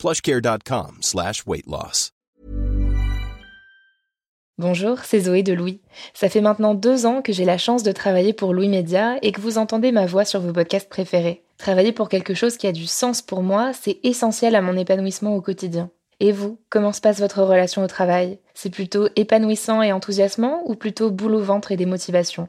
plushcare.com slash. Bonjour, c'est Zoé de Louis. Ça fait maintenant deux ans que j'ai la chance de travailler pour Louis Média et que vous entendez ma voix sur vos podcasts préférés. Travailler pour quelque chose qui a du sens pour moi, c'est essentiel à mon épanouissement au quotidien. Et vous, comment se passe votre relation au travail? C'est plutôt épanouissant et enthousiasmant ou plutôt boule au ventre et des motivations?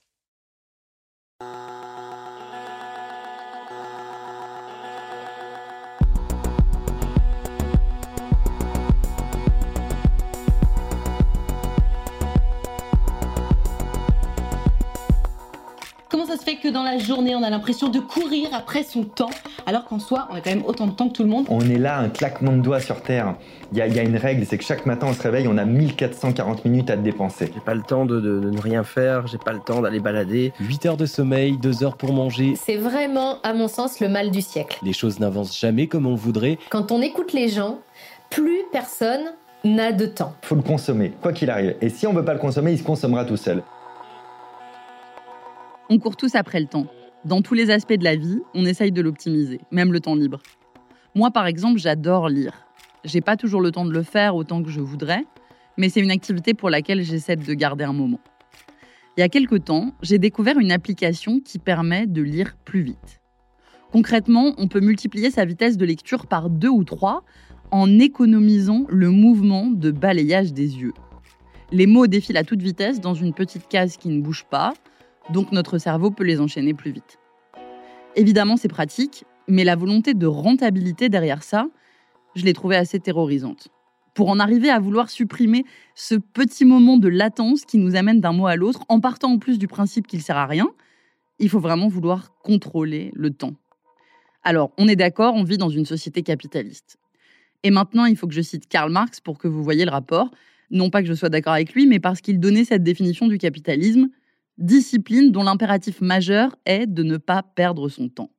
que dans la journée, on a l'impression de courir après son temps, alors qu'en soi, on a quand même autant de temps que tout le monde On est là, un claquement de doigts sur Terre. Il y, a, une règle, c'est que chaque matin, on se réveille, on a 1440 minutes à dépenser. J'ai pas le temps de, ne rien faire, j'ai pas le temps d'aller balader. 8 heures de sommeil, 2 heures pour manger. C'est vraiment, à mon sens, le mal du siècle. Les choses n'avancent jamais comme on voudrait. Quand on écoute les gens, plus personne n'a de temps. Faut le consommer, quoi qu'il arrive. Et si on veut pas le consommer, il se consommera tout seul. On court tous après le temps. Dans tous les aspects de la vie, on essaye de l'optimiser, même le temps libre. Moi, par exemple, j'adore lire. J'ai pas toujours le temps de le faire autant que je voudrais, mais c'est une activité pour laquelle j'essaie de garder un moment. Il y a quelque temps, j'ai découvert une application qui permet de lire plus vite. Concrètement, on peut multiplier sa vitesse de lecture par deux ou trois en économisant le mouvement de balayage des yeux. Les mots défilent à toute vitesse dans une petite case qui ne bouge pas, donc notre cerveau peut les enchaîner plus vite. Évidemment, c'est pratique, mais la volonté de rentabilité derrière ça, je l'ai trouvée assez terrorisante. Pour en arriver à vouloir supprimer ce petit moment de latence qui nous amène d'un mot à l'autre, en partant en plus du principe qu'il sert à rien, il faut vraiment vouloir contrôler le temps. Alors, on est d'accord, on vit dans une société capitaliste. Et maintenant, il faut que je cite Karl Marx pour que vous voyez le rapport. Non pas que je sois d'accord avec lui, mais parce qu'il donnait cette définition du capitalisme discipline dont l'impératif majeur est de ne pas perdre son temps.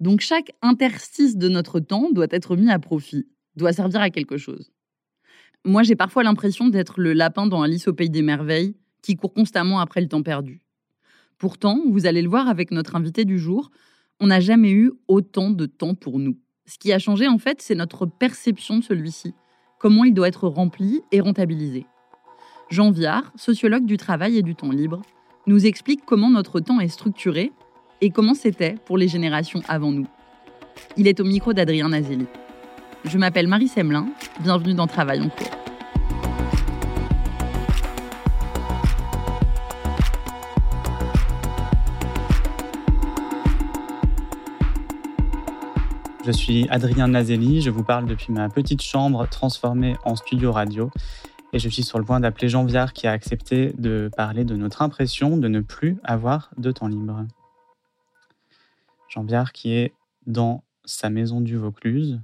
Donc chaque interstice de notre temps doit être mis à profit, doit servir à quelque chose. Moi, j'ai parfois l'impression d'être le lapin dans Alice au pays des merveilles qui court constamment après le temps perdu. Pourtant, vous allez le voir avec notre invité du jour, on n'a jamais eu autant de temps pour nous. Ce qui a changé, en fait, c'est notre perception de celui-ci, comment il doit être rempli et rentabilisé. Jean Viard, sociologue du travail et du temps libre, nous explique comment notre temps est structuré et comment c'était pour les générations avant nous. Il est au micro d'Adrien Nazelli. Je m'appelle Marie Semelin, bienvenue dans Travail en cours. Je suis Adrien Nazelli, je vous parle depuis ma petite chambre transformée en studio radio et je suis sur le point d'appeler Jean Viard qui a accepté de parler de notre impression de ne plus avoir de temps libre. Jean Viard qui est dans sa maison du Vaucluse,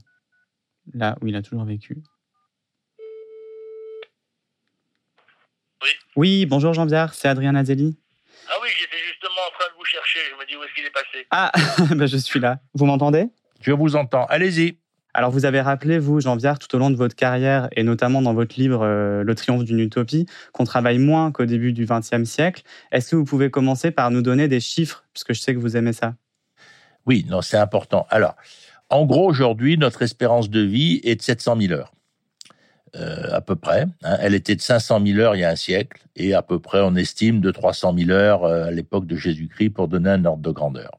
là où il a toujours vécu. Oui. Oui, bonjour Jean Viard, c'est Adrien Nazelli. Ah oui, j'étais justement en train de vous chercher, je me dis où est-ce qu'il est passé. Ah, ben je suis là. Vous m'entendez? Je vous entends, allez-y. Alors, vous avez rappelé, vous, Jean Viard, tout au long de votre carrière, et notamment dans votre livre euh, Le triomphe d'une utopie, qu'on travaille moins qu'au début du XXe siècle. Est-ce que vous pouvez commencer par nous donner des chiffres, puisque je sais que vous aimez ça? Oui, non, c'est important. Alors, en gros, aujourd'hui, notre espérance de vie est de 700 000 heures. Euh, à peu près. Hein. Elle était de 500 000 heures il y a un siècle, et à peu près, on estime, de 300 000 heures euh, à l'époque de Jésus-Christ pour donner un ordre de grandeur.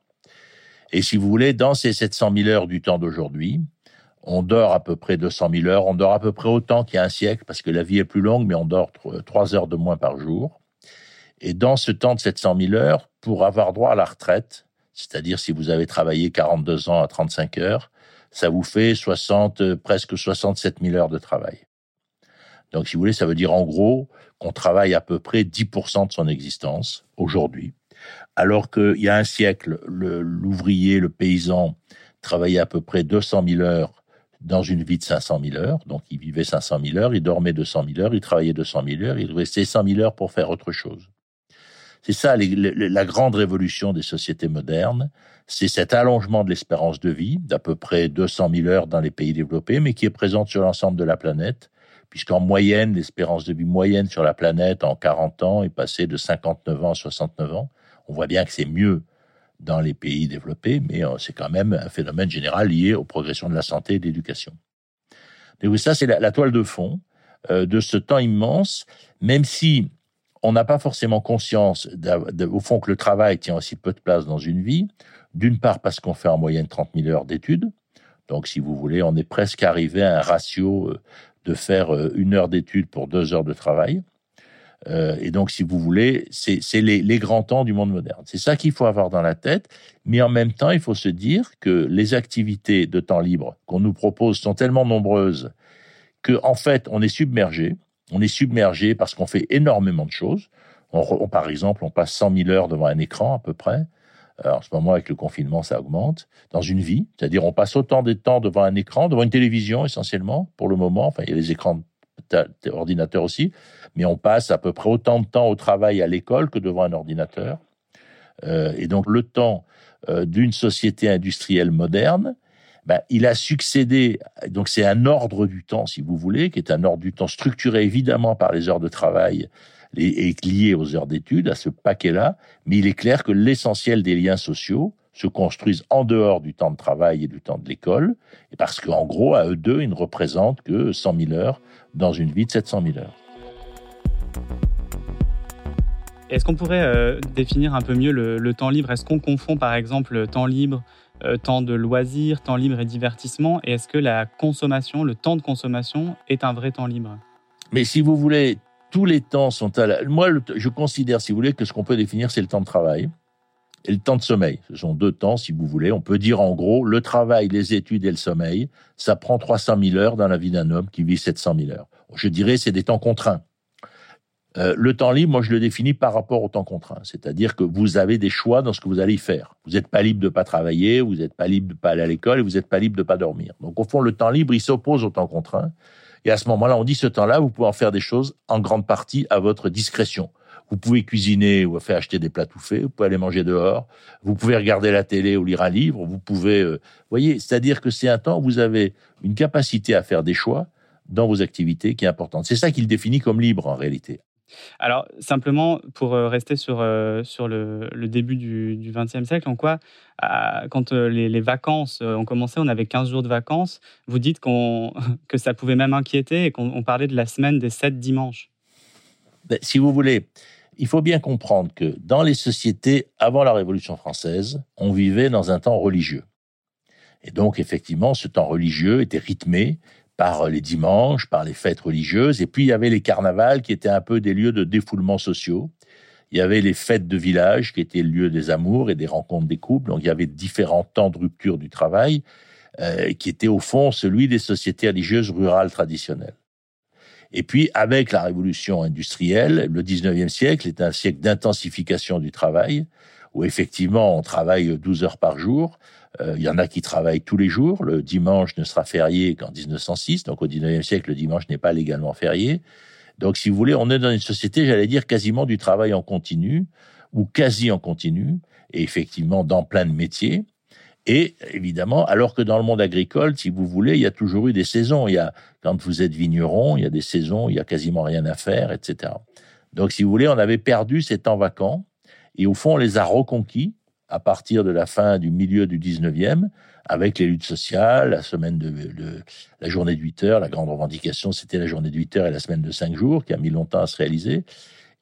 Et si vous voulez, dans ces 700 000 heures du temps d'aujourd'hui, on dort à peu près 200 000 heures, on dort à peu près autant qu'il y a un siècle, parce que la vie est plus longue, mais on dort 3 heures de moins par jour. Et dans ce temps de 700 000 heures, pour avoir droit à la retraite, c'est-à-dire si vous avez travaillé 42 ans à 35 heures, ça vous fait 60, presque 67 000 heures de travail. Donc, si vous voulez, ça veut dire en gros qu'on travaille à peu près 10% de son existence aujourd'hui, alors qu'il y a un siècle, l'ouvrier, le, paysan travaillait à peu près 200 000 heures dans une vie de 500 000 heures. Donc, il vivait 500 000 heures, il dormait 200 000 heures, il travaillait 200 000 heures, il restait 100 000 heures pour faire autre chose. C'est ça la grande révolution des sociétés modernes, c'est cet allongement de l'espérance de vie d'à peu près 200 000 heures dans les pays développés, mais qui est présente sur l'ensemble de la planète, puisqu'en moyenne, l'espérance de vie moyenne sur la planète en 40 ans est passée de 59 ans à 69 ans. On voit bien que c'est mieux dans les pays développés, mais euh, c'est quand même un phénomène général lié aux progressions de la santé et de l'éducation. Donc ça, c'est la, toile de fond euh, de ce temps immense, même si on n'a pas forcément conscience, au fond, que le travail tient aussi peu de place dans une vie. D'une part, parce qu'on fait en moyenne 30 000 heures d'études. Donc, si vous voulez, on est presque arrivé à un ratio euh, de faire une heure d'études pour deux heures de travail. Euh, et donc, si vous voulez, c'est les, grands temps du monde moderne. C'est ça qu'il faut avoir dans la tête. Mais en même temps, il faut se dire que les activités de temps libre qu'on nous propose sont tellement nombreuses que, en fait, on est submergé. On est submergé parce qu'on fait énormément de choses. On, par exemple, on passe 100 000 heures devant un écran à peu près. Alors, en ce moment, avec le confinement, ça augmente. Dans une vie, c'est-à-dire on passe autant de temps devant un écran, devant une télévision essentiellement, pour le moment. Enfin, il y a les écrans d'ordinateur aussi, mais on passe à peu près autant de temps au travail à l'école que devant un ordinateur. Euh, et donc, le temps euh, d'une société industrielle moderne, ben, il a succédé, donc c'est un ordre du temps, si vous voulez, qui est un ordre du temps structuré évidemment par les heures de travail et lié aux heures d'études, à ce paquet-là, mais il est clair que l'essentiel des liens sociaux se construisent en dehors du temps de travail et du temps de l'école, et parce qu'en gros, à eux deux, ils ne représentent que 100 000 heures dans une vie de 700 000 heures. Est-ce qu'on pourrait euh, définir un peu mieux le temps libre? Est-ce qu'on confond par exemple temps libre euh, temps de loisirs, temps libre et divertissement? Et est-ce que la consommation, le temps de consommation est un vrai temps libre? Mais si vous voulez, tous les temps sont à la... Moi, je considère, si vous voulez, que ce qu'on peut définir, c'est le temps de travail et le temps de sommeil. Ce sont deux temps, si vous voulez. On peut dire en gros, le travail, les études et le sommeil, ça prend 300 000 heures dans la vie d'un homme qui vit 700 000 heures. Je dirais, c'est des temps contraints. Euh, le temps libre, moi, je le définis par rapport au temps contraint. C'est-à-dire que vous avez des choix dans ce que vous allez faire. Vous n'êtes pas libre de pas travailler, vous n'êtes pas libre de pas aller à l'école et vous n'êtes pas libre de pas dormir. Donc, au fond, le temps libre, il s'oppose au temps contraint. Et à ce moment-là, on dit ce temps-là, vous pouvez en faire des choses en grande partie à votre discrétion. Vous pouvez cuisiner ou faire acheter des plats tout faits, vous pouvez aller manger dehors, vous pouvez regarder la télé ou lire un livre, vous pouvez... Euh, voyez, c'est-à-dire que c'est un temps où vous avez une capacité à faire des choix dans vos activités qui est importante. C'est ça qu'il définit comme libre en réalité. Alors, simplement, pour euh, rester sur, euh, sur le, début du XXe siècle, en quoi, quand les, vacances ont commencé, on avait 15 jours de vacances, vous dites que ça pouvait même inquiéter et qu'on parlait de la semaine des 7 dimanches. Ben, si vous voulez, il faut bien comprendre que dans les sociétés avant la Révolution française, on vivait dans un temps religieux. Et donc, effectivement, ce temps religieux était rythmé par les dimanches, par les fêtes religieuses, et puis il y avait les carnavals qui étaient un peu des lieux de défoulement sociaux. Il y avait les fêtes de village qui étaient le lieu des amours et des rencontres des couples. Donc il y avait différents temps de rupture du travail euh, qui étaient au fond celui des sociétés religieuses rurales traditionnelles. Et puis avec la révolution industrielle, le 19e siècle est un siècle d'intensification du travail où effectivement on travaille 12 heures par jour, il euh, y en a qui travaillent tous les jours. Le dimanche ne sera férié qu'en 1906. Donc au 19e siècle, le dimanche n'est pas légalement férié. Donc si vous voulez, on est dans une société, j'allais dire, quasiment du travail en continu ou quasi en continu, et effectivement dans plein de métiers. Et évidemment, alors que dans le monde agricole, si vous voulez, il y a toujours eu des saisons. Il y a, quand vous êtes vigneron, il y a des saisons, il y a quasiment rien à faire, etc. Donc, si vous voulez, on avait perdu ces temps vacants et au fond, on les a reconquis à partir de la fin du milieu du 19e, avec les luttes sociales, la semaine de, la journée de 8 heures, la grande revendication, c'était la journée de 8 heures et la semaine de 5 jours, qui a mis longtemps à se réaliser.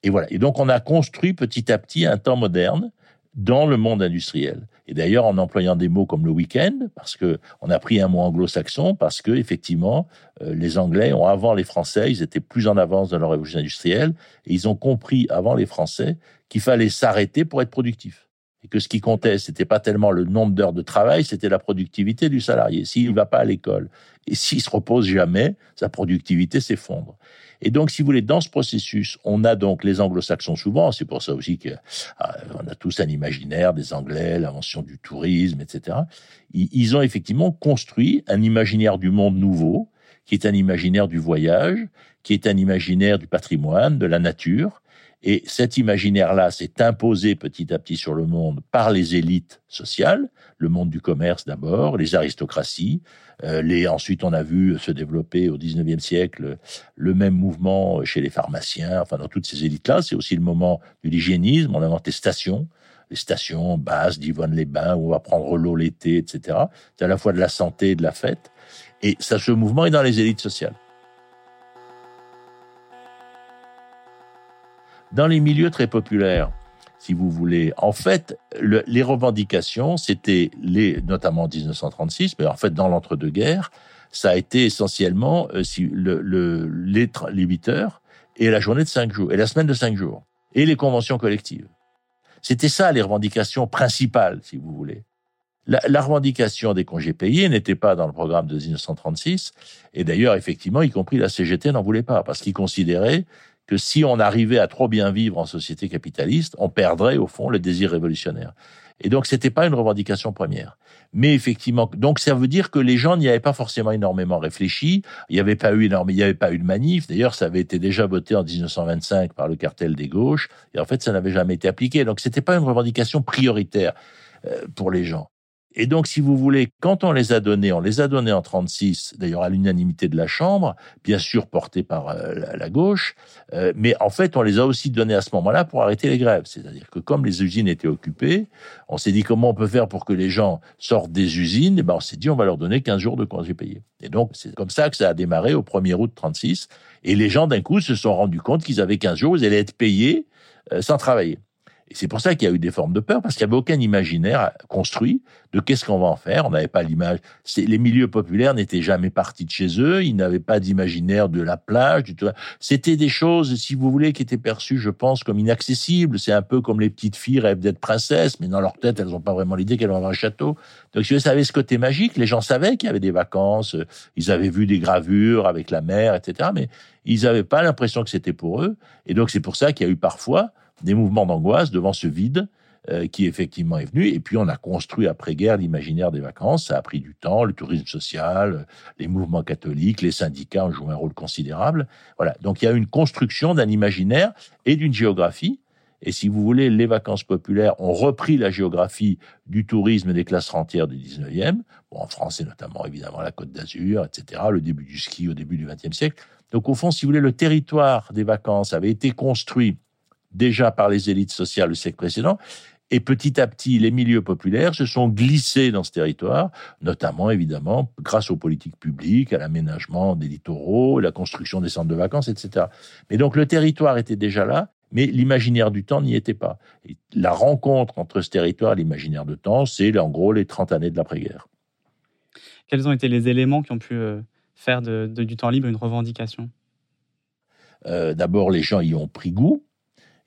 Et voilà. Et donc, on a construit petit à petit un temps moderne dans le monde industriel. Et d'ailleurs, en employant des mots comme le week-end, parce que on a pris un mot anglo-saxon, parce que effectivement, euh, les Anglais ont avant les Français, ils étaient plus en avance dans leur révolution industrielle, et ils ont compris avant les Français qu'il fallait s'arrêter pour être productif. Et que ce qui comptait, c'était pas tellement le nombre d'heures de travail, c'était la productivité du salarié. S'il va pas à l'école et s'il se repose jamais, sa productivité s'effondre. Et donc, si vous voulez, dans ce processus, on a donc les anglo-saxons souvent, c'est pour ça aussi qu'on ah, a tous un imaginaire des Anglais, l'invention du tourisme, etc. Ils ont effectivement construit un imaginaire du monde nouveau, qui est un imaginaire du voyage, qui est un imaginaire du patrimoine, de la nature, et cet imaginaire-là s'est imposé petit à petit sur le monde par les élites sociales, le monde du commerce d'abord, les aristocraties. Euh, les, ensuite, on a vu se développer au XIXe siècle le même mouvement chez les pharmaciens, enfin dans toutes ces élites-là. C'est aussi le moment de l'hygiénisme. On a inventé stations, les stations basses d'Yvonne-les-Bains où on va prendre l'eau l'été, etc. C'est à la fois de la santé et de la fête. Et ça, ce mouvement est dans les élites sociales. Dans les milieux très populaires, si vous voulez, en fait, les revendications, c'était les, notamment en 1936, mais en fait dans l'entre-deux-guerres, ça a été essentiellement euh, si, le, le, les, les 8 heures et la journée de 5 jours, et la semaine de 5 jours, et les conventions collectives. C'était ça les revendications principales, si vous voulez. La, revendication des congés payés n'était pas dans le programme de 1936, et d'ailleurs, effectivement, y compris la CGT n'en voulait pas, parce qu'ils considéraient que si on arrivait à trop bien vivre en société capitaliste, on perdrait au fond le désir révolutionnaire. Et donc c'était pas une revendication première. Mais effectivement, donc ça veut dire que les gens n'y avaient pas forcément énormément réfléchi. Il n'y avait pas eu énorme, il n'y avait pas eu de manif. D'ailleurs, ça avait été déjà voté en 1925 par le cartel des gauches. Et en fait, ça n'avait jamais été appliqué. Donc c'était pas une revendication prioritaire euh, pour les gens. Et donc, si vous voulez, quand on les a donnés, on les a donnés en 36, d'ailleurs à l'unanimité de la Chambre, bien sûr porté par euh, la, gauche, euh, mais en fait, on les a aussi donnés à ce moment-là pour arrêter les grèves. C'est-à-dire que comme les usines étaient occupées, on s'est dit comment on peut faire pour que les gens sortent des usines, et ben on s'est dit on va leur donner 15 jours de congés payés. Et donc, c'est comme ça que ça a démarré au 1er août 36, et les gens d'un coup se sont rendus compte qu'ils avaient 15 jours, ils allaient être payés euh, sans travailler. Et c'est pour ça qu'il y a eu des formes de peur, parce qu'il n'y avait aucun imaginaire construit de qu'est-ce qu'on va en faire. On n'avait pas l'image. Les milieux populaires n'étaient jamais partis de chez eux. Ils n'avaient pas d'imaginaire de la plage. Du tout. C'était des choses, si vous voulez, qui étaient perçues, je pense, comme inaccessibles. C'est un peu comme les petites filles rêvent d'être princesses, mais dans leur tête, elles n'ont pas vraiment l'idée qu'elles vont avoir un château. Donc, si vous savez ce côté magique, les gens savaient qu'il y avait des vacances. Ils avaient vu des gravures avec la mer, etc. Mais ils n'avaient pas l'impression que c'était pour eux. Et donc, c'est pour ça qu'il y a eu parfois des mouvements d'angoisse devant ce vide euh, qui effectivement est venu. Et puis on a construit après-guerre l'imaginaire des vacances. Ça a pris du temps, le tourisme social, les mouvements catholiques, les syndicats ont joué un rôle considérable. Voilà. Donc il y a une construction d'un imaginaire et d'une géographie. Et si vous voulez, les vacances populaires ont repris la géographie du tourisme des classes rentières du 19e. Bon, en France, c'est notamment évidemment la Côte d'Azur, etc., le début du ski au début du 20e siècle. Donc au fond, si vous voulez, le territoire des vacances avait été construit déjà par les élites sociales le siècle précédent. Et petit à petit, les milieux populaires se sont glissés dans ce territoire, notamment évidemment grâce aux politiques publiques, à l'aménagement des littoraux, la construction des centres de vacances, etc. Mais donc le territoire était déjà là, mais l'imaginaire du temps n'y était pas. Et la rencontre entre ce territoire et l'imaginaire de temps, c'est en gros les 30 années de l'après-guerre. Quels ont été les éléments qui ont pu euh, faire du temps libre une revendication? Euh, D'abord, les gens y ont pris goût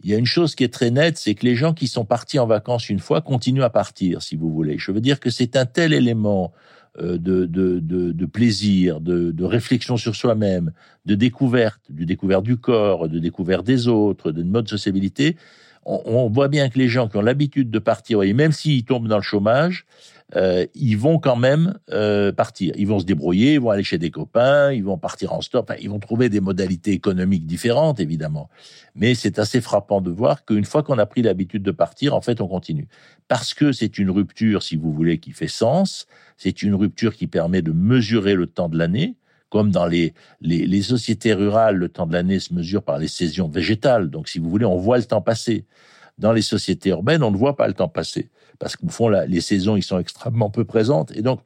il y a une chose qui est très nette, c'est que les gens qui sont partis en vacances une fois continuent à partir, si vous voulez. Je veux dire que c'est un tel élément euh, de, de, de, de plaisir, de, de, réflexion sur soi-même, de découverte, de découverte du corps, de découverte des autres, de mode de sociabilité. On, on, voit bien que les gens qui ont l'habitude de partir, voyez, même s'ils tombent dans le chômage, euh, ils vont quand même euh, partir. Ils vont se débrouiller, ils vont aller chez des copains, ils vont partir en stop, ils vont trouver des modalités économiques différentes, évidemment. Mais c'est assez frappant de voir qu'une fois qu'on a pris l'habitude de partir, en fait, on continue. Parce que c'est une rupture, si vous voulez, qui fait sens, c'est une rupture qui permet de mesurer le temps de l'année, comme dans les, les, les, sociétés rurales, le temps de l'année se mesure par les saisons végétales. Donc, si vous voulez, on voit le temps passer. Dans les sociétés urbaines, on ne voit pas le temps passer. Parce qu'au fond, là, les saisons, ils sont extrêmement peu présentes. Et donc,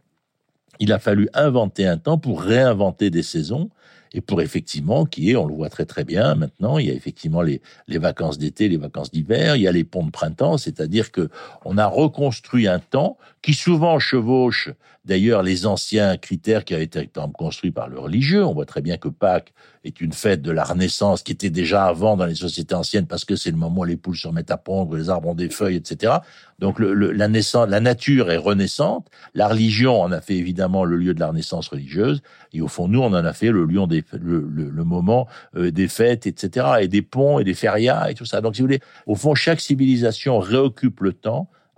il a fallu inventer un temps pour réinventer des saisons et pour effectivement qui est, on le voit très très bien maintenant, il y a effectivement les, les vacances d'été, les vacances d'hiver, il y a les ponts de printemps, c'est-à-dire que on a reconstruit un temps qui souvent chevauche d'ailleurs les anciens critères qui avaient été construits par le religieux. On voit très bien que Pâques est une fête de la Renaissance qui était déjà avant dans les sociétés anciennes parce que c'est le moment où les poules se remettent à pondre, les arbres ont des feuilles, etc. Donc le, la, naissance, la nature est renaissante. La religion en a fait évidemment le lieu de la renaissance religieuse. Et au fond, nous, on en a fait le lieu des, le, le, moment euh, des fêtes, etc. Et des ponts et des férias et tout ça. Donc si vous voulez, au fond, chaque civilisation réoccupe le temps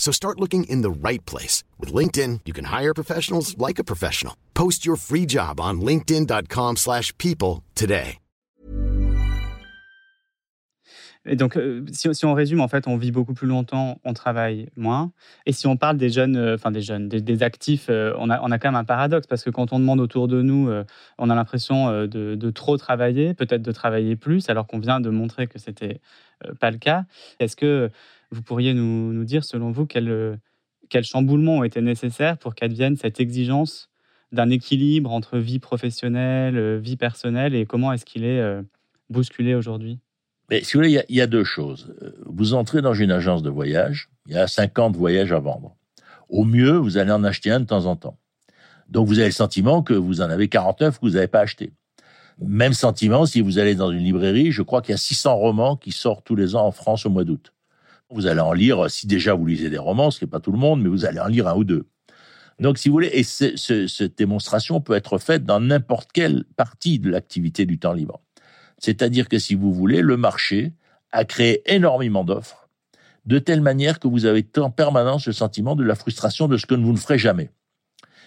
So start looking in the right place. With LinkedIn, you can hire professionals like a professional. Post your free job on linkedin.com slash people today. Et donc, euh, si, si, on résume, en fait, on vit beaucoup plus longtemps, on travaille moins. Et si on parle des jeunes, euh, enfin des jeunes, des, des actifs, euh, on, a, on a quand même un paradoxe parce que quand on demande autour de nous, on a l'impression de, de, trop travailler, peut-être de travailler plus, alors qu'on vient de montrer que c'était pas le cas. Est-ce que vous pourriez nous, nous dire, selon vous, quel, quel chamboulement ont été nécessaires pour qu'advienne cette exigence d'un équilibre entre vie professionnelle, vie personnelle, et comment est-ce qu'il est bousculé aujourd'hui? Mais si vous voulez, il y, a, deux choses. Vous entrez dans une agence de voyage, il y a 50 voyages à vendre. Au mieux, vous allez en acheter un de temps en temps. Donc vous avez le sentiment que vous en avez 49 que vous n'avez pas acheté. Même sentiment si vous allez dans une librairie, je crois qu'il y a 600 romans qui sortent tous les ans en France au mois d'août. Vous allez en lire, si déjà vous lisez des romans, ce n'est pas tout le monde, mais vous allez en lire un ou deux. Donc, si vous voulez, et cette démonstration peut être faite dans n'importe quelle partie de l'activité du temps libre. C'est-à-dire que si vous voulez, le marché a créé énormément d'offres, de telle manière que vous avez en permanence le sentiment de la frustration de ce que vous ne ferez jamais.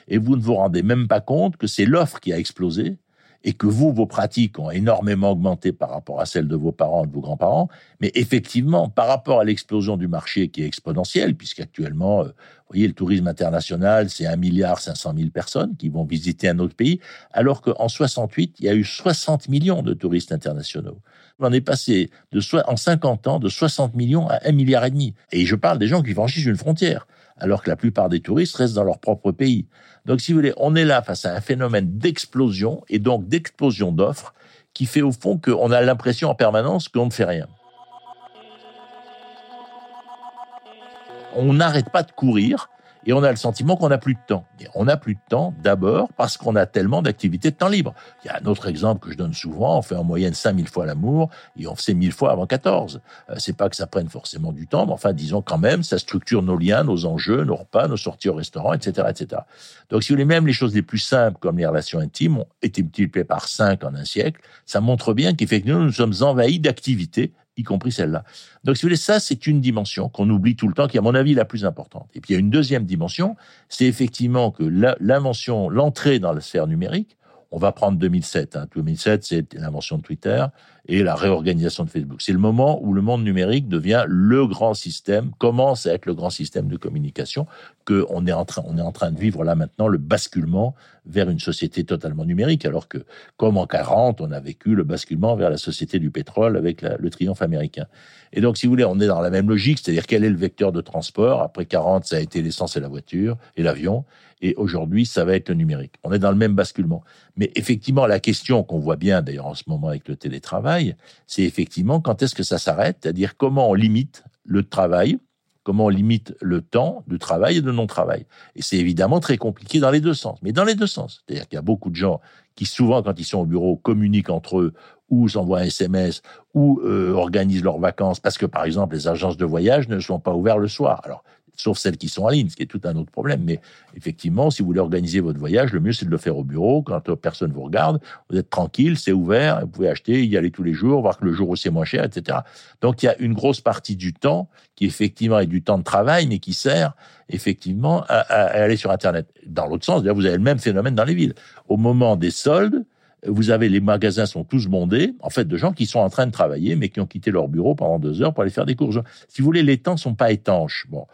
Et vous ne vous rendez même pas compte que c'est l'offre qui a explosé et que vous, vos pratiques ont énormément augmenté par rapport à celles de vos parents, de vos grands-parents, mais effectivement, par rapport à l'explosion du marché qui est exponentielle, puisqu'actuellement, euh, vous voyez, le tourisme international, c'est 1 milliard 500 000 personnes qui vont visiter un autre pays, alors qu'en 68, il y a eu 60 millions de touristes internationaux. On est passé en 50 ans de 60 millions à 1 milliard et demi. Et je parle des gens qui franchissent une frontière alors que la plupart des touristes restent dans leur propre pays. Donc, si vous voulez, on est là face à un phénomène d'explosion et donc d'explosion d'offres qui fait au fond qu'on a l'impression en permanence qu'on ne fait rien. On n'arrête pas de courir et on a le sentiment qu'on n'a plus de temps. On n'a plus de temps d'abord parce qu'on a tellement d'activités de temps libre. Il y a un autre exemple que je donne souvent, on fait en moyenne 5000 fois l'amour et on fait 1000 fois avant 14. Euh, c'est pas que ça prenne forcément du temps, mais enfin disons quand même, ça structure nos liens, nos enjeux, nos repas, nos sorties au restaurant, etc. etc. Donc si vous voulez, même les choses les plus simples comme les relations intimes ont été multipliées par 5 en un siècle, ça montre bien qu'effectivement nous sommes envahis d'activités y compris celle-là. Donc, si vous voulez, ça, c'est une dimension qu'on oublie tout le temps, qui est, à mon avis, la plus importante. Et puis, il y a une deuxième dimension, c'est effectivement que l'invention, l'entrée dans la sphère numérique, on va prendre 2007. Hein. 2007, c'est l'invention de Twitter et la réorganisation de Facebook. C'est le moment où le monde numérique devient le grand système, commence à être le grand système de communication, que on est en train, on est en train de vivre là maintenant le basculement vers une société totalement numérique, alors que comme en 40, on a vécu le basculement vers la société du pétrole avec le triomphe américain. Et donc, si vous voulez, on est dans la même logique, c'est-à-dire quel est le vecteur de transport? Après 40, ça a été l'essence et la voiture et l'avion. Et aujourd'hui, ça va être le numérique. On est dans le même basculement. Mais effectivement, la question qu'on voit bien d'ailleurs en ce moment avec le télétravail, c'est effectivement quand est-ce que ça s'arrête, c'est-à-dire comment on limite le travail, comment on limite le temps de travail et de non-travail. Et c'est évidemment très compliqué dans les deux sens, mais dans les deux sens. C'est-à-dire qu'il y a beaucoup de gens qui souvent, quand ils sont au bureau, communiquent entre eux ou s'envoient un SMS ou euh, organisent leurs vacances parce que, par exemple, les agences de voyage ne sont pas ouvertes le soir. Alors, sauf celles qui sont en ligne, ce qui est tout un autre problème. Mais effectivement, si vous voulez organiser votre voyage, le mieux c'est de le faire au bureau, quand personne vous regarde, vous êtes tranquille, c'est ouvert, vous pouvez acheter, y aller tous les jours, voir que le jour où c'est moins cher, etc. Donc il y a une grosse partie du temps qui effectivement est du temps de travail, mais qui sert effectivement à, aller sur Internet. Dans l'autre sens, vous avez le même phénomène dans les villes. Au moment des soldes, vous avez les magasins sont tous bondés, en fait, de gens qui sont en train de travailler, mais qui ont quitté leur bureau pendant deux heures pour aller faire des courses. Si vous voulez, les temps sont pas étanches. Bon,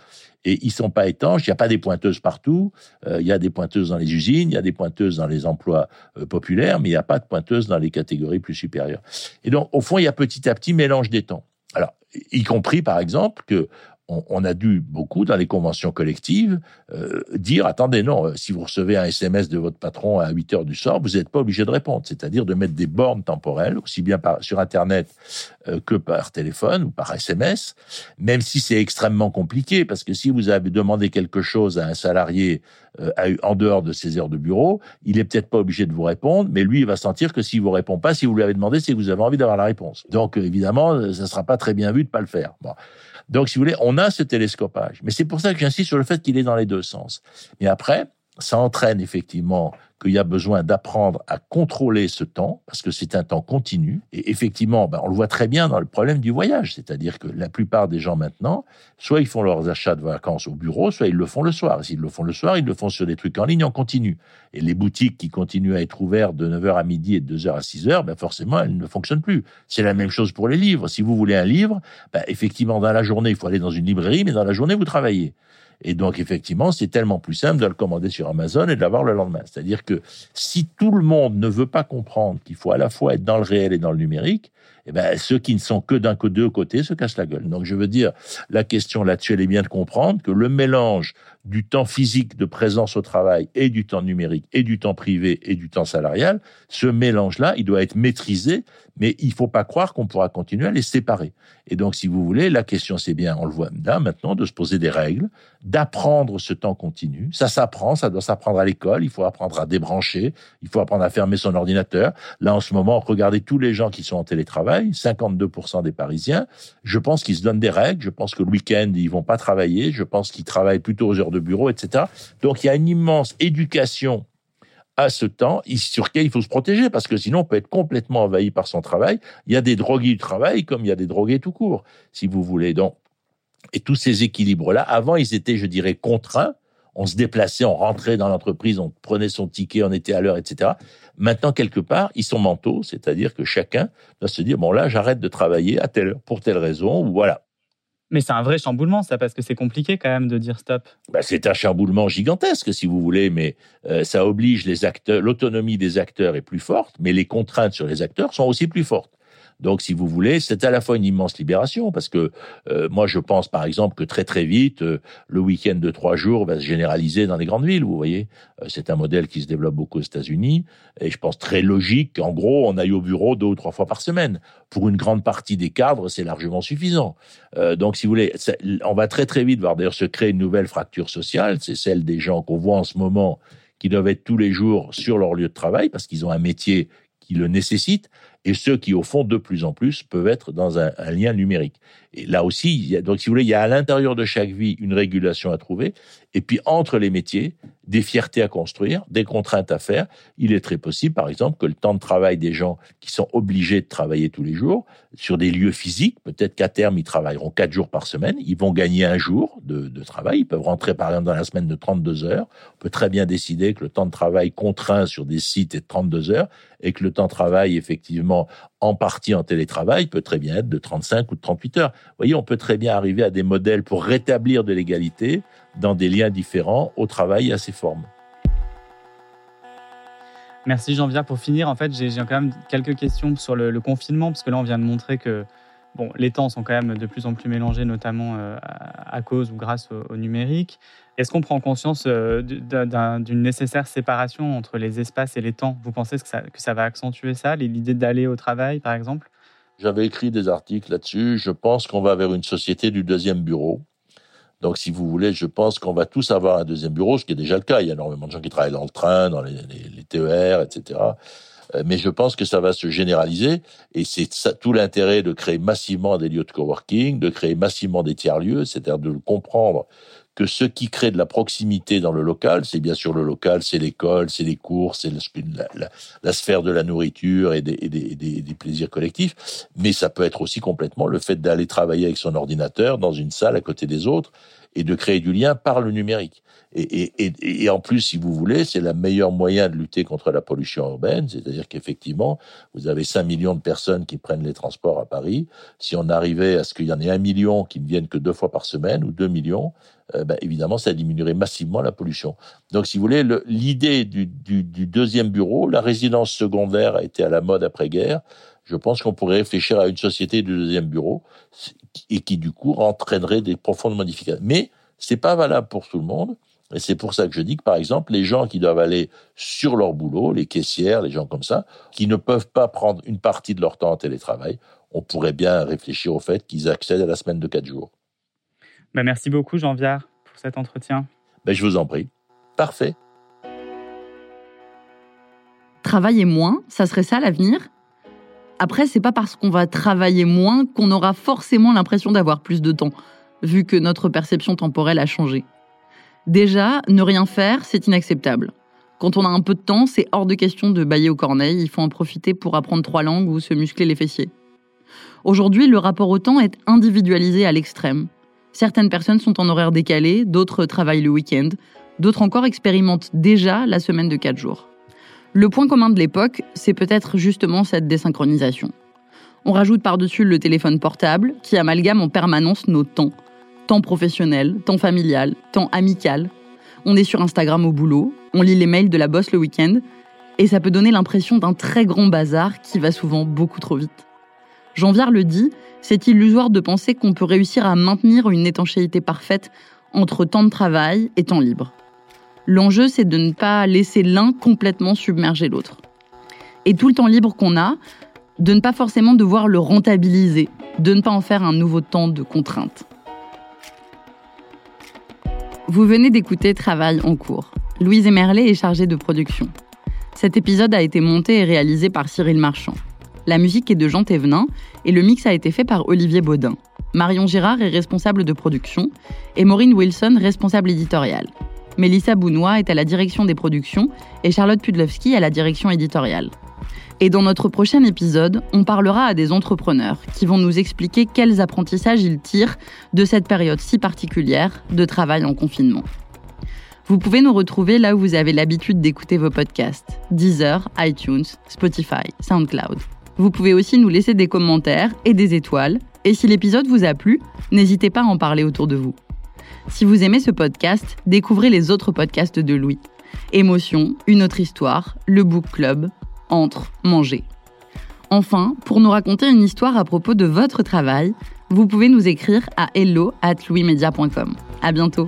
et ils sont pas étanches. Il n'y a pas des pointeuses partout. Euh, il y a des pointeuses dans les usines, il y a des pointeuses dans les emplois euh, populaires, mais il n'y a pas de pointeuses dans les catégories plus supérieures. Et donc, au fond, il y a petit à petit mélange des temps. Alors, y compris, par exemple, que on, a dû beaucoup dans les conventions collectives euh, dire attendez non euh, si vous recevez un SMS de votre patron à 8 heures du soir vous n'êtes pas obligé de répondre. C'est-à-dire de mettre des bornes temporelles aussi bien par, sur internet euh, que par téléphone ou par SMS même si c'est extrêmement compliqué parce que si vous avez demandé quelque chose à un salarié en dehors de ses heures de bureau il est peut-être pas obligé de vous répondre mais lui il va sentir que s'il vous répond pas si vous lui avez demandé c'est que vous avez envie d'avoir la réponse. Donc évidemment ça sera pas très bien vu de pas le faire. Bon donc, si vous voulez, on a ce télescopage. Mais c'est pour ça que j'insiste sur le fait qu'il est dans les deux sens. Mais après, ça entraîne effectivement qu'il y a besoin d'apprendre à contrôler ce temps, parce que c'est un temps continu. Et effectivement, ben, on le voit très bien dans le problème du voyage, c'est-à-dire que la plupart des gens maintenant, soit ils font leurs achats de vacances au bureau, soit ils le font le soir. S'ils le font le soir, ils le font sur des trucs en ligne en continu. Et les boutiques qui continuent à être ouvertes de 9h à midi et de 2h à 6h, ben forcément, elles ne fonctionnent plus. C'est la même chose pour les livres. Si vous voulez un livre, ben effectivement, dans la journée, il faut aller dans une librairie, mais dans la journée, vous travaillez. Et donc, effectivement, c'est tellement plus simple de le commander sur Amazon et de l'avoir le lendemain. C'est-à-dire que si tout le monde ne veut pas comprendre qu'il faut à la fois être dans le réel et dans le numérique, eh ben, ceux qui ne sont que d'un côté, deux côtés se cassent la gueule. Donc, je veux dire, la question là-dessus, elle est bien de comprendre que le mélange du temps physique de présence au travail et du temps numérique et du temps privé et du temps salarial, ce mélange-là, il doit être maîtrisé, mais il faut pas croire qu'on pourra continuer à les séparer. Et donc, si vous voulez, la question, c'est bien, on le voit là maintenant, de se poser des règles, d'apprendre ce temps continu. Ça s'apprend, ça doit s'apprendre à l'école, il faut apprendre à débrancher, il faut apprendre à fermer son ordinateur. Là, en ce moment, regardez tous les gens qui sont en télétravail, 52% des Parisiens. Je pense qu'ils se donnent des règles, je pense que le week-end, ils vont pas travailler, je pense qu'ils travaillent plutôt aux heures de bureau, etc. Donc, il y a une immense éducation à ce temps sur lequel il faut se protéger parce que sinon on peut être complètement envahi par son travail. Il y a des drogués du travail comme il y a des drogués tout court, si vous voulez. Donc, et tous ces équilibres-là, avant ils étaient, je dirais, contraints. On se déplaçait, on rentrait dans l'entreprise, on prenait son ticket, on était à l'heure, etc. Maintenant, quelque part, ils sont mentaux, c'est-à-dire que chacun doit se dire, bon là, j'arrête de travailler à telle pour telle raison, ou voilà. Mais c'est un vrai chamboulement, ça, parce que c'est compliqué quand même de dire stop. Bah, c'est un chamboulement gigantesque, si vous voulez, mais euh, ça oblige les acteurs. L'autonomie des acteurs est plus forte, mais les contraintes sur les acteurs sont aussi plus fortes. Donc, si vous voulez, c'est à la fois une immense libération, parce que euh, moi, je pense, par exemple, que très très vite, euh, le week-end de trois jours va se généraliser dans les grandes villes. Vous voyez, euh, c'est un modèle qui se développe beaucoup aux États-Unis, et je pense très logique qu'en gros, on aille au bureau deux ou trois fois par semaine. Pour une grande partie des cadres, c'est largement suffisant. donc, si vous voulez, on va très très vite voir d'ailleurs se créer une nouvelle fracture sociale. C'est celle des gens qu'on voit en ce moment qui doivent être tous les jours sur leur lieu de travail parce qu'ils ont un métier qui le nécessite et ceux qui, au fond, de plus en plus, peuvent être dans un, lien numérique. Et là aussi, il y a, donc si vous voulez, il y a à l'intérieur de chaque vie une régulation à trouver, et puis entre les métiers, des fiertés à construire, des contraintes à faire. Il est très possible, par exemple, que le temps de travail des gens qui sont obligés de travailler tous les jours sur des lieux physiques, peut-être qu'à terme, ils travailleront quatre jours par semaine, ils vont gagner un jour de, de, travail, ils peuvent rentrer, par exemple, dans la semaine de 32 heures. On peut très bien décider que le temps de travail contraint sur des sites est de 32 heures, et que le temps de travail, effectivement, en partie en télétravail, peut très bien être de 35 ou de 38 heures. Vous voyez, on peut très bien arriver à des modèles pour rétablir de l'égalité dans des liens différents au travail et à ses formes. Merci Jean-Pierre. Pour finir, en fait, j'ai quand même quelques questions sur le, confinement, parce que là, on vient de montrer que bon, les temps sont quand même de plus en plus mélangés, notamment euh, à cause ou grâce au, numérique. Est-ce qu'on prend conscience euh, d'une nécessaire séparation entre les espaces et les temps? Vous pensez que ça, que ça va accentuer ça, l'idée d'aller au travail, par exemple? J'avais écrit des articles là-dessus. Je pense qu'on va vers une société du deuxième bureau. Donc, si vous voulez, je pense qu'on va tous avoir un deuxième bureau, ce qui est déjà le cas. Il y a énormément de gens qui travaillent dans le train, dans les, TER, etc. Euh, mais je pense que ça va se généraliser et c'est tout l'intérêt de créer massivement des lieux de coworking, de créer massivement des tiers-lieux, c'est-à-dire de comprendre que ce qui crée de la proximité dans le local, c'est bien sûr le local, c'est l'école, c'est les cours, c'est la, sphère de la nourriture et des, plaisirs collectifs, mais ça peut être aussi complètement le fait d'aller travailler avec son ordinateur dans une salle à côté des autres et de créer du lien par le numérique. Et, et, et, en plus, si vous voulez, c'est le meilleur moyen de lutter contre la pollution urbaine, c'est-à-dire qu'effectivement, vous avez 5 millions de personnes qui prennent les transports à Paris. Si on arrivait à ce qu'il y en ait un million qui ne viennent que deux fois par semaine ou 2 millions, euh, ben, évidemment, ça diminuerait massivement la pollution. Donc, si vous voulez, l'idée du, du, du deuxième bureau, la résidence secondaire a été à la mode après-guerre. Je pense qu'on pourrait réfléchir à une société du deuxième bureau et qui, du coup, entraînerait des profondes modifications. Mais c'est pas valable pour tout le monde. Et c'est pour ça que je dis que, par exemple, les gens qui doivent aller sur leur boulot, les caissières, les gens comme ça, qui ne peuvent pas prendre une partie de leur temps en télétravail, on pourrait bien réfléchir au fait qu'ils accèdent à la semaine de quatre jours. Ben merci beaucoup, Jean Viard, pour cet entretien. Ben je vous en prie. Parfait. Travailler moins, ça serait ça l'avenir? Après, c'est pas parce qu'on va travailler moins qu'on aura forcément l'impression d'avoir plus de temps, vu que notre perception temporelle a changé. Déjà, ne rien faire, c'est inacceptable. Quand on a un peu de temps, c'est hors de question de bailler aux corneilles, il faut en profiter pour apprendre trois langues ou se muscler les fessiers. Aujourd'hui, le rapport au temps est individualisé à l'extrême. Certaines personnes sont en horaire décalé, d'autres travaillent le week-end, d'autres encore expérimentent déjà la semaine de quatre jours. Le point commun de l'époque, c'est peut-être justement cette désynchronisation. On rajoute par-dessus le téléphone portable qui amalgame en permanence nos temps, temps professionnel, temps familial, temps amical. On est sur Instagram au boulot, on lit les mails de la bosse le week-end, et ça peut donner l'impression d'un très grand bazar qui va souvent beaucoup trop vite. Jean Viard le dit, c'est illusoire de penser qu'on peut réussir à maintenir une étanchéité parfaite entre temps de travail et temps libre. L'enjeu, c'est de ne pas laisser l'un complètement submerger l'autre. Et tout le temps libre qu'on a, de ne pas forcément devoir le rentabiliser, de ne pas en faire un nouveau temps de contrainte. Vous venez d'écouter Travail en cours. Louise Emerlet est chargée de production. Cet épisode a été monté et réalisé par Cyril Marchand. La musique est de Jean Thévenin et le mix a été fait par Olivier Baudin. Marion Girard est responsable de production et Maureen Wilson responsable éditoriale. Mélissa Bounois est à la direction des productions et Charlotte Pudlowski à la direction éditoriale. Et dans notre prochain épisode, on parlera à des entrepreneurs qui vont nous expliquer quels apprentissages ils tirent de cette période si particulière de travail en confinement. Vous pouvez nous retrouver là où vous avez l'habitude d'écouter vos podcasts Deezer, iTunes, Spotify, SoundCloud. Vous pouvez aussi nous laisser des commentaires et des étoiles. Et si l'épisode vous a plu, n'hésitez pas à en parler autour de vous. Si vous aimez ce podcast, découvrez les autres podcasts de Louis. Émotion, Une autre histoire, Le Book Club, entre manger. Enfin, pour nous raconter une histoire à propos de votre travail, vous pouvez nous écrire à hello at. À bientôt!